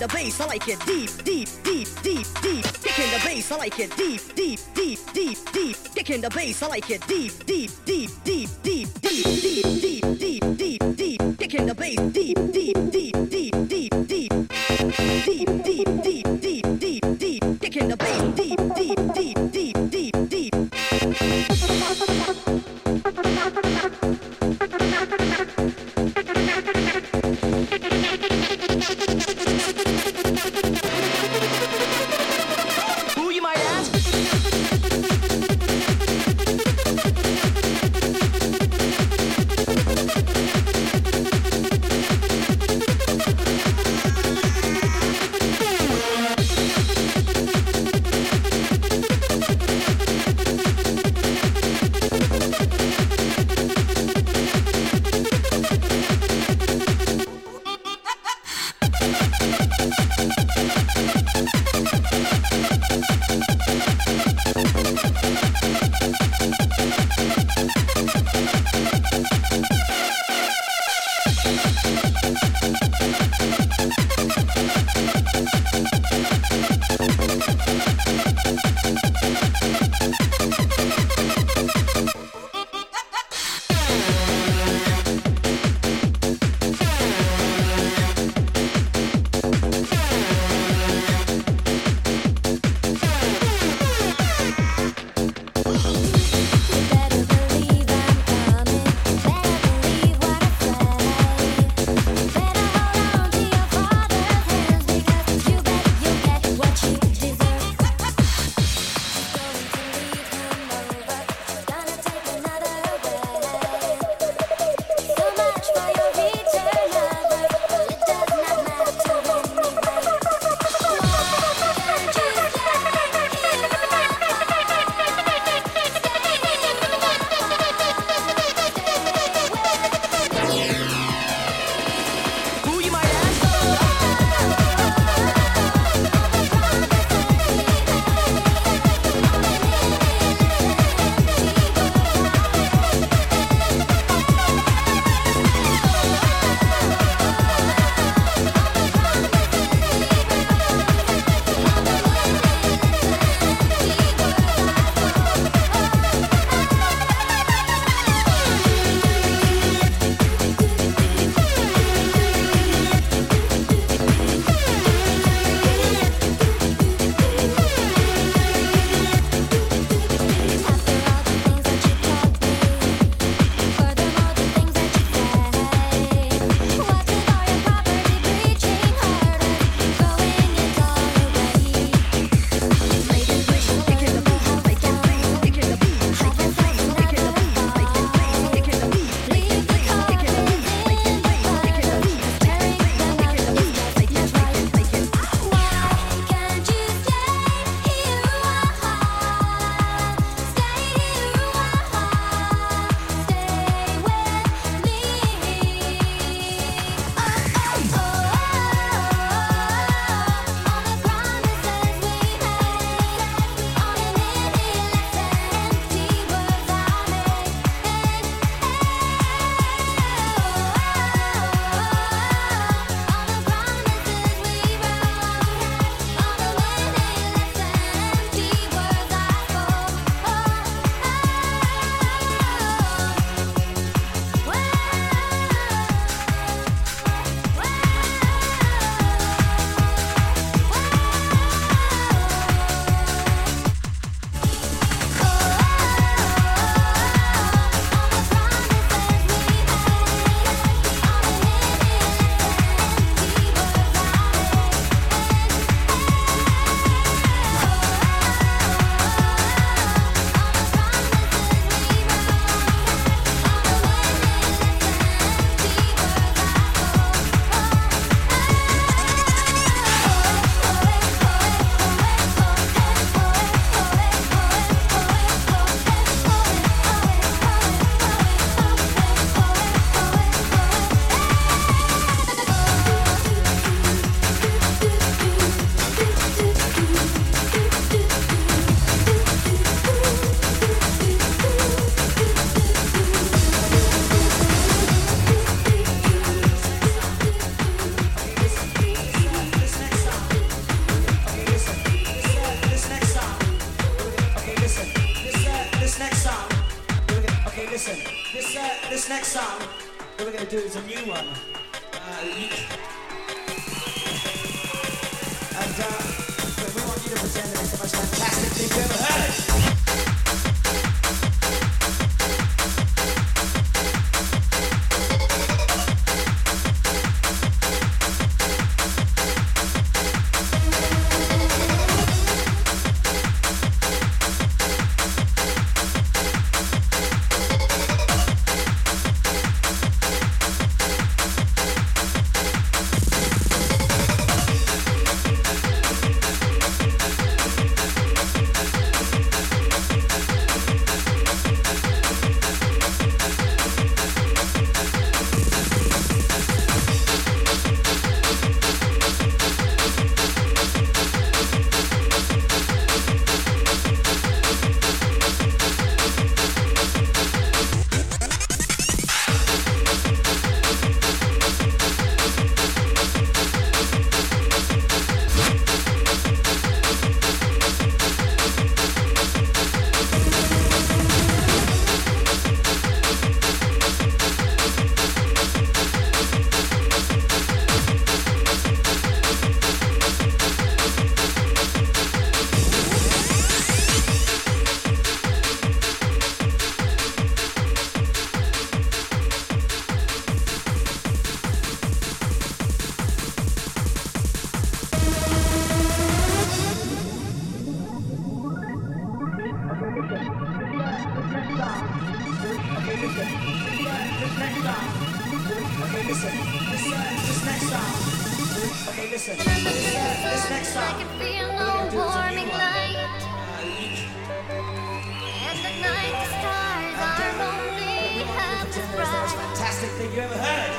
The bass, I like it deep, deep, deep, deep, deep. Kicking the bass, I like it deep, deep, deep, deep, deep. Kicking the bass, I like it deep, deep. Fantastic thing you ever heard.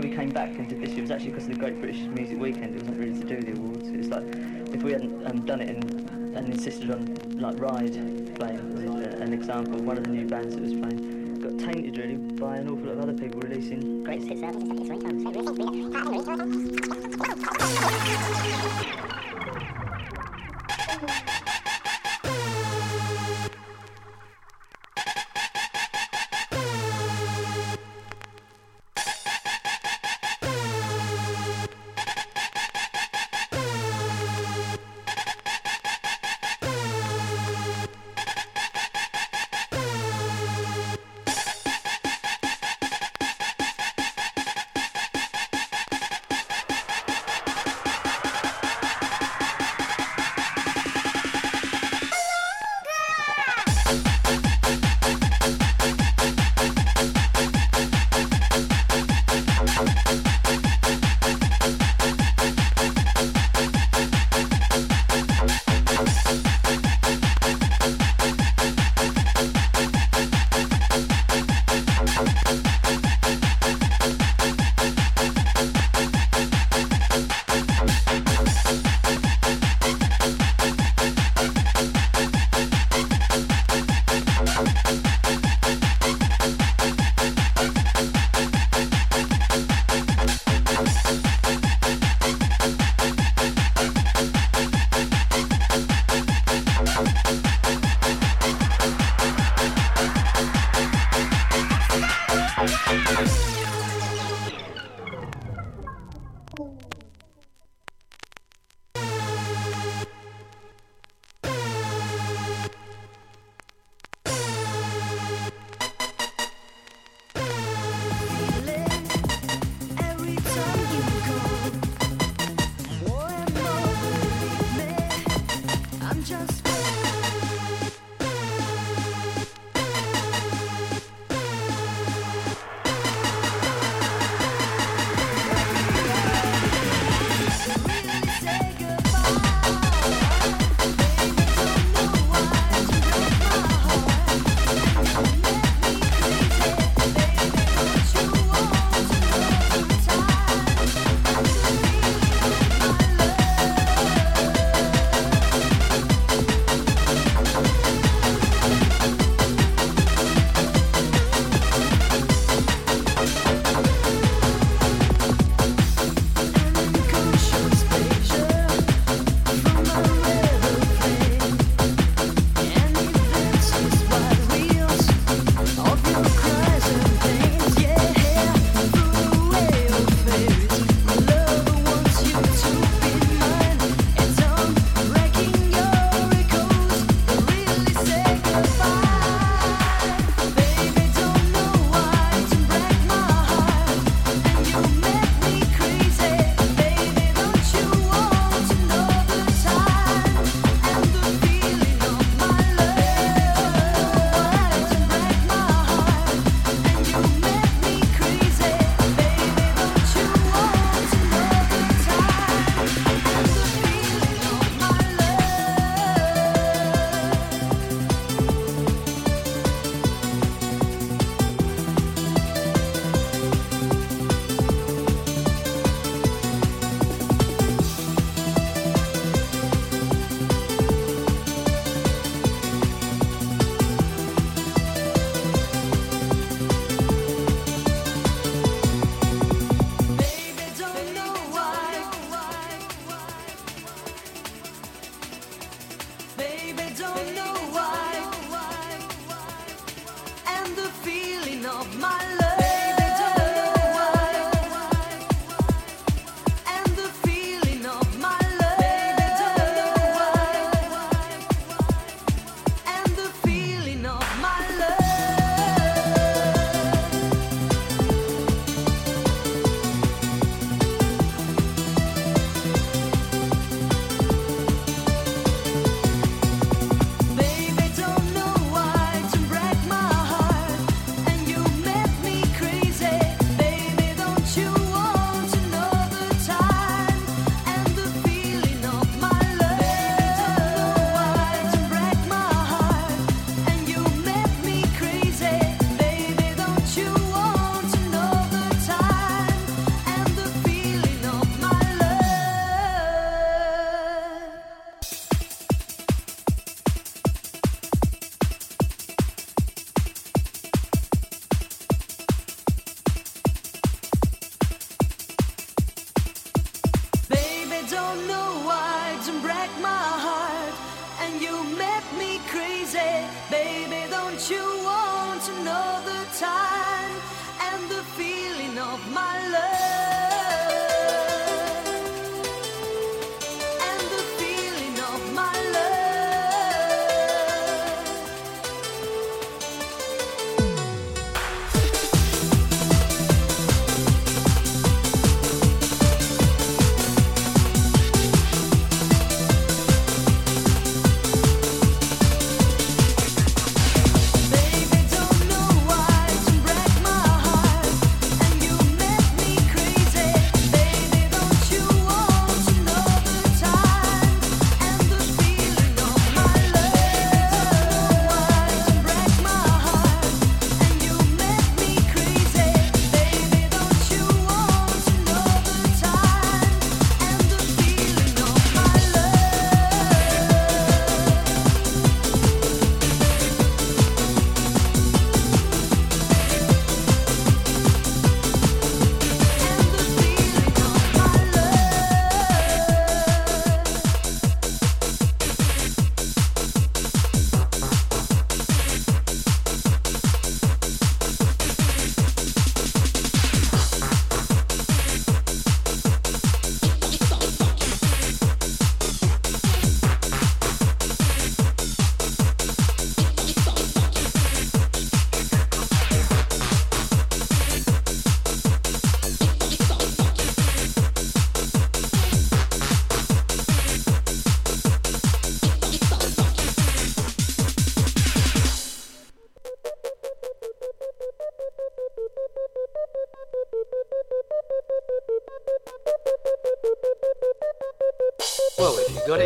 why we came back and did this year was actually because of the Great British Music Weekend. It wasn't really to do the awards. It's like if we hadn't um, done it and, and insisted on like Ride playing as an example, one of the new bands that was playing got tainted really by an awful lot of other people releasing great hits albums.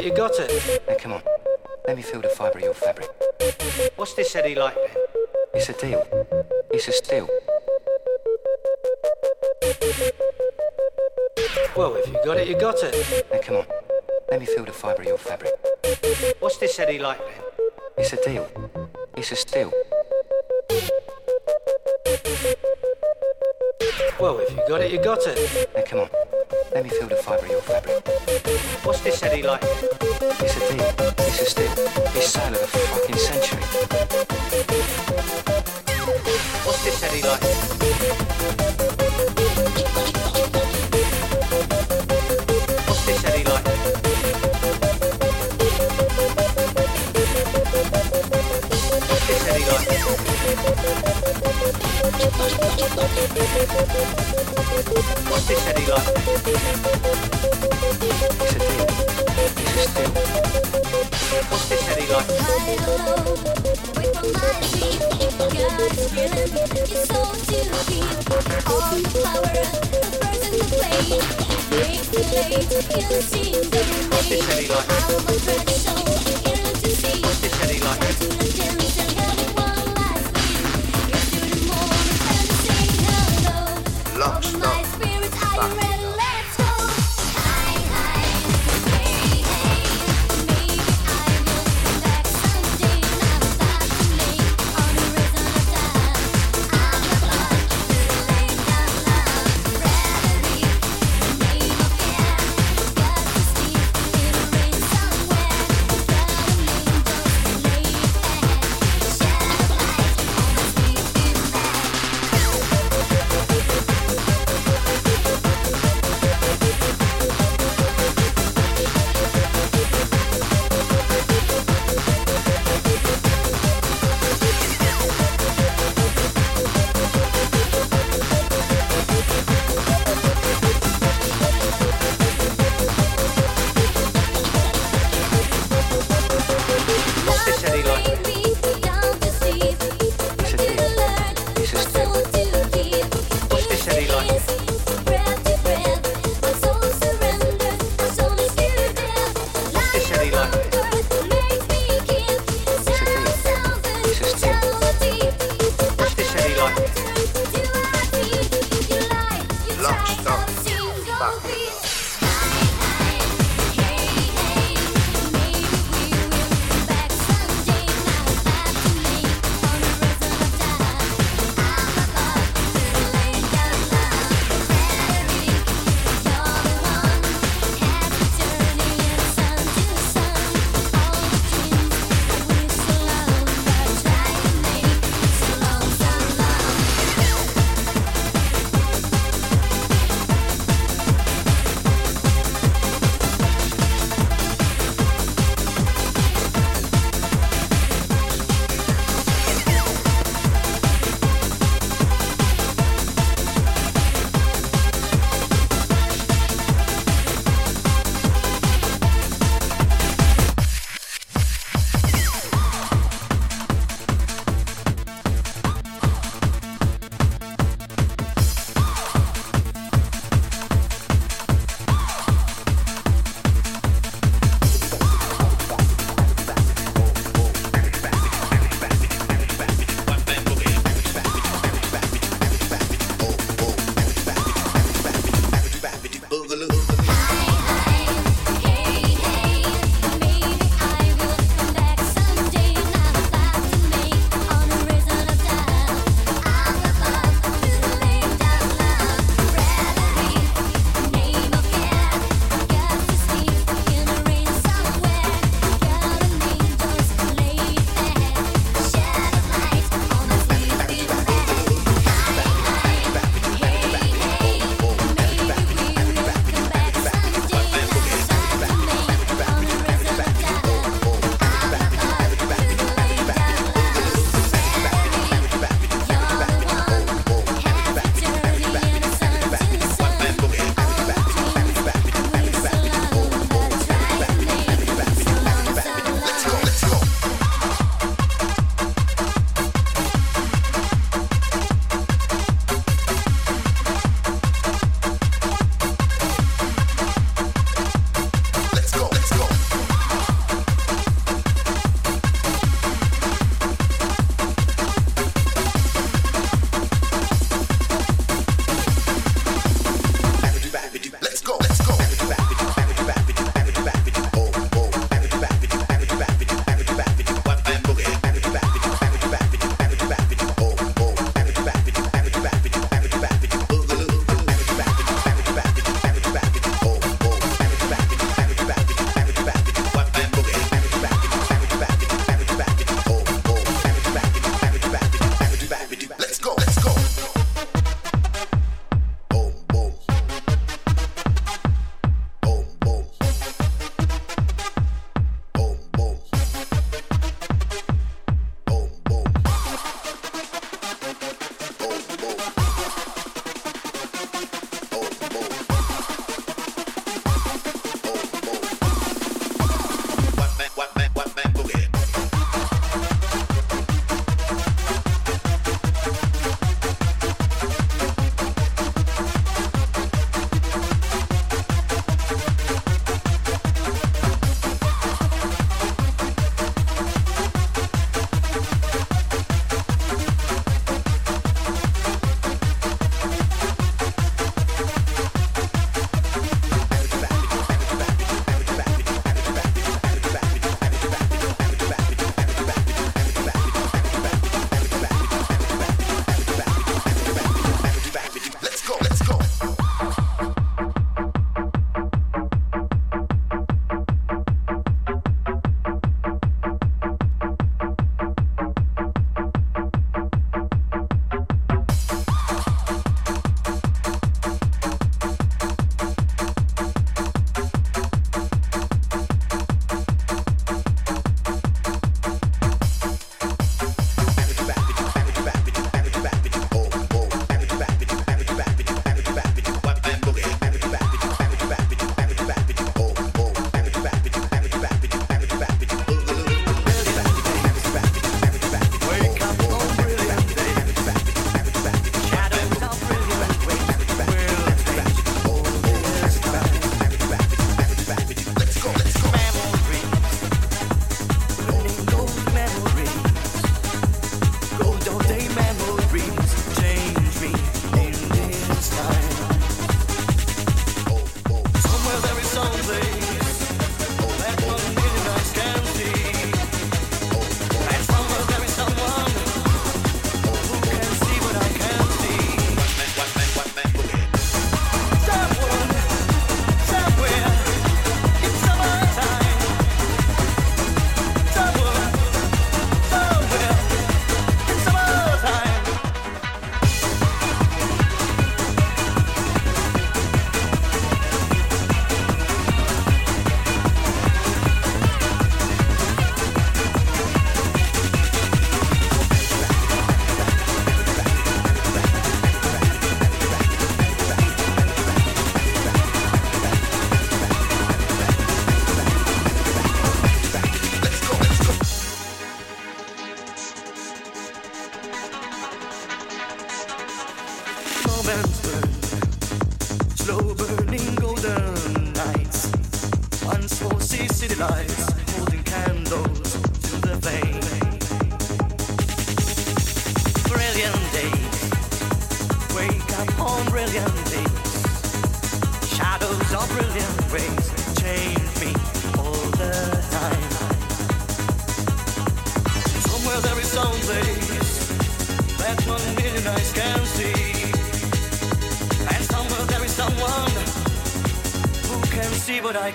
You got it, you got it. Now come on, let me feel the fibre of your fabric. What's this Eddie like then? It's a deal. It's a steal. Well, if you got it, you got it. Now come on, let me feel the fibre of your fabric. What's this Eddie like then? It's a deal. It's a steal. Well, if you got it, you got it. Now come on, let me feel the fibre of your fabric. What's this Eddie like? It's a deal. It's a steal. It's sale of the fucking century. What's this Eddie like? What's this Eddie like? What's this Eddie like? It's a deal. Like. All the power, the person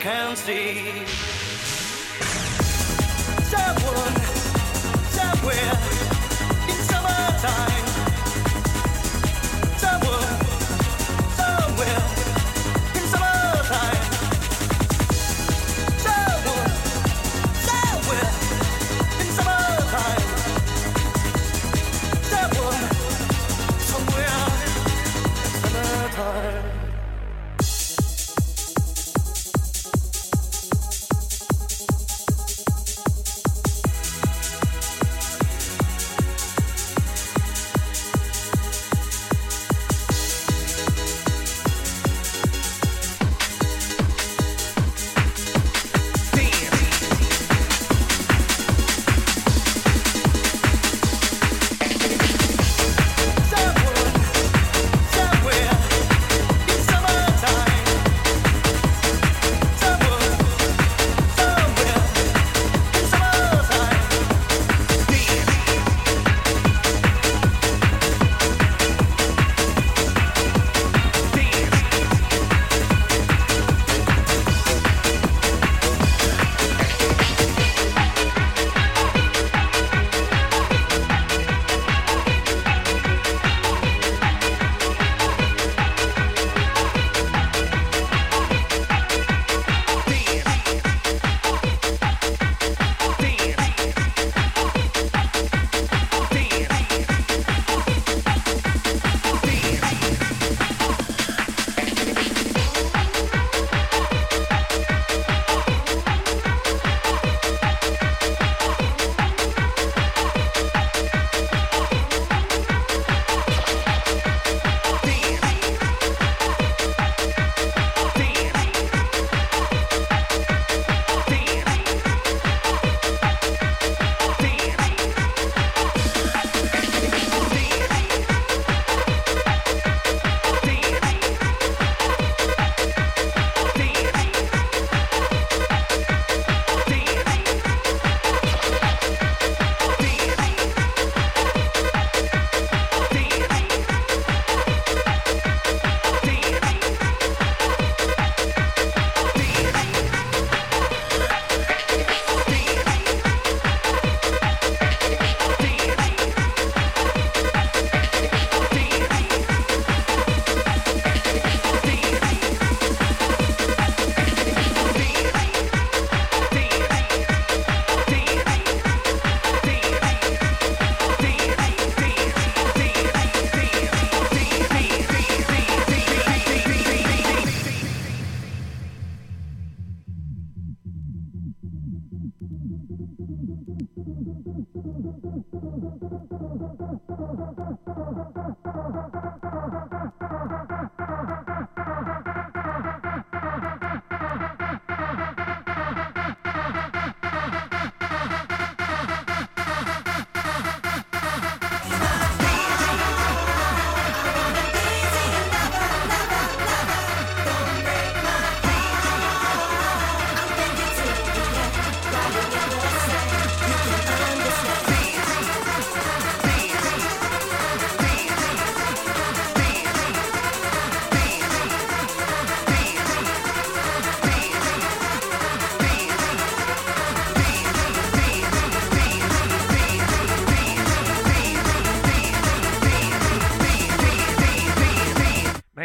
can see.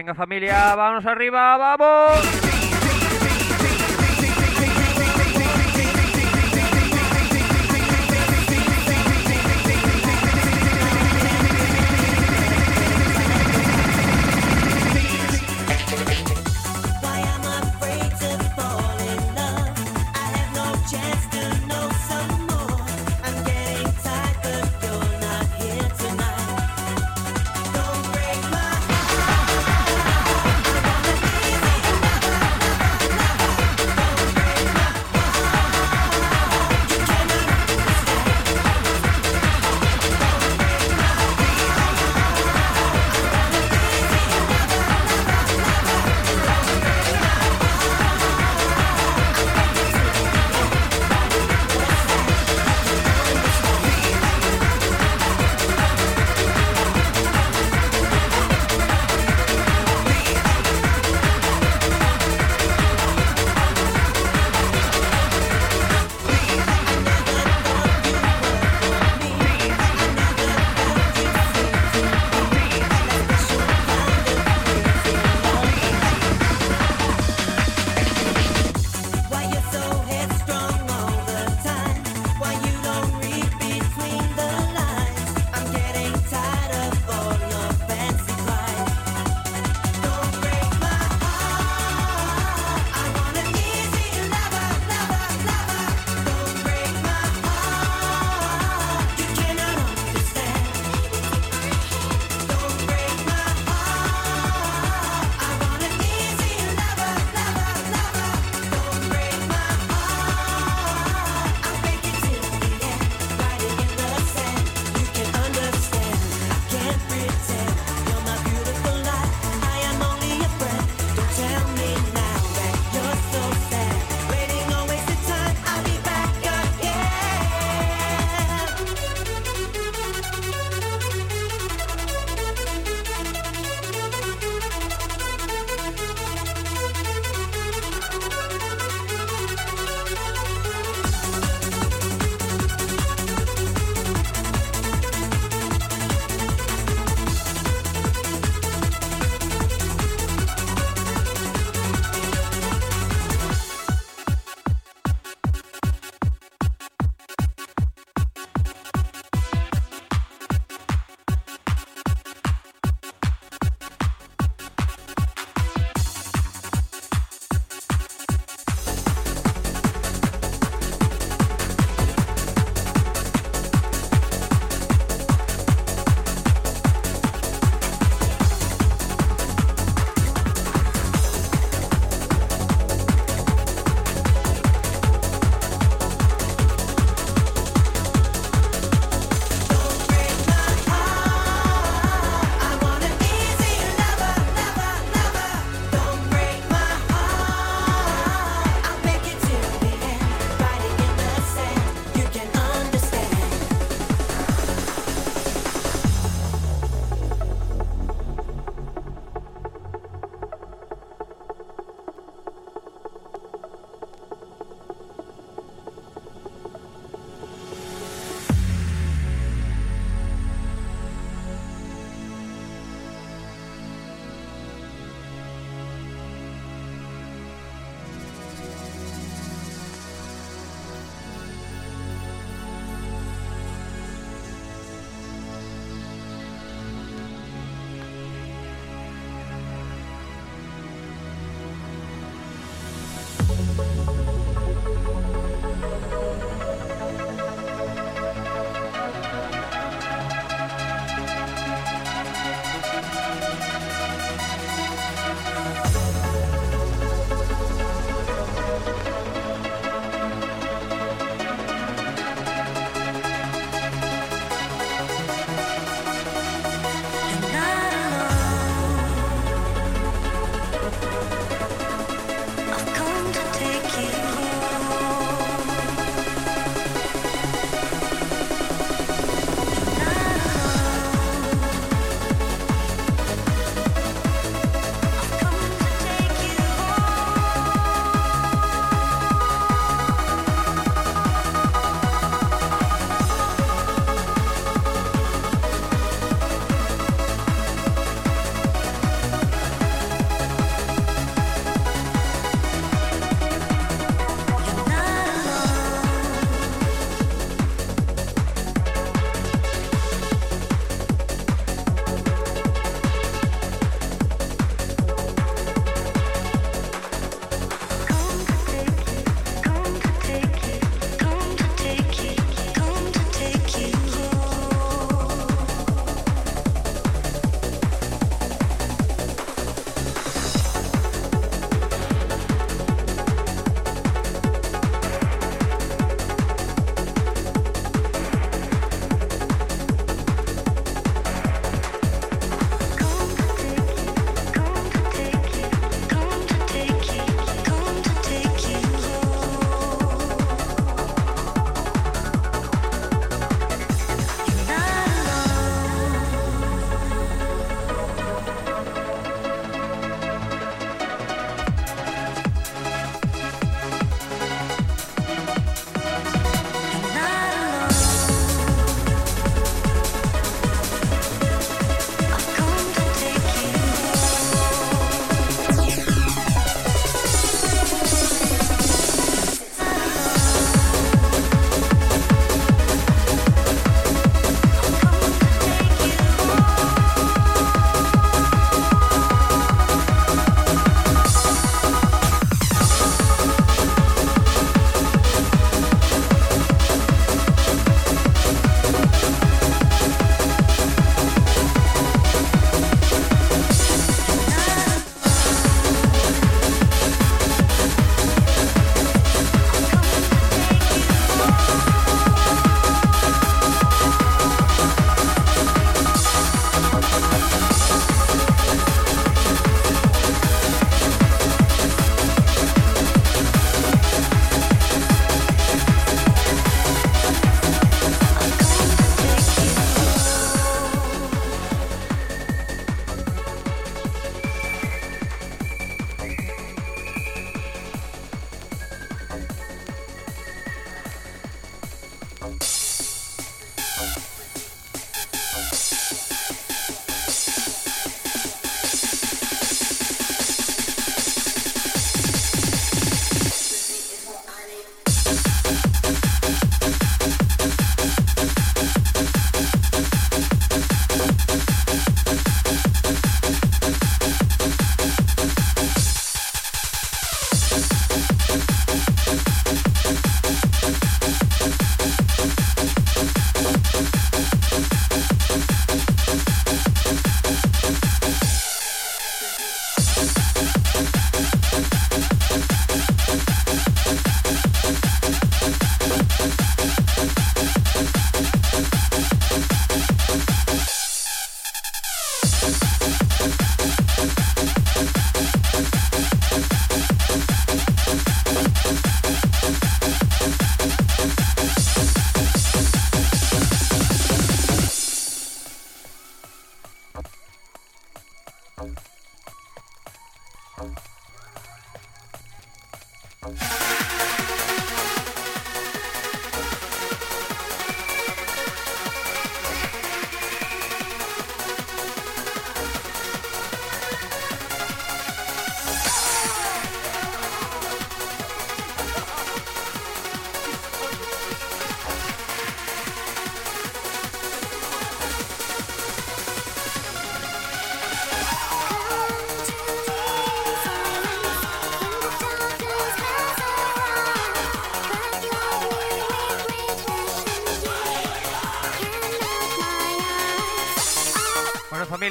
Venga familia, vamos arriba, vamos.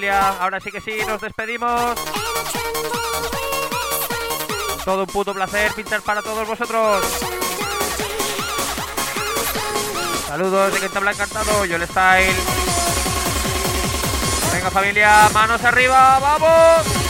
Ahora sí que sí, nos despedimos. Todo un puto placer pinchar para todos vosotros. Saludos de que habla encantado, yo el style. Venga familia, manos arriba, vamos.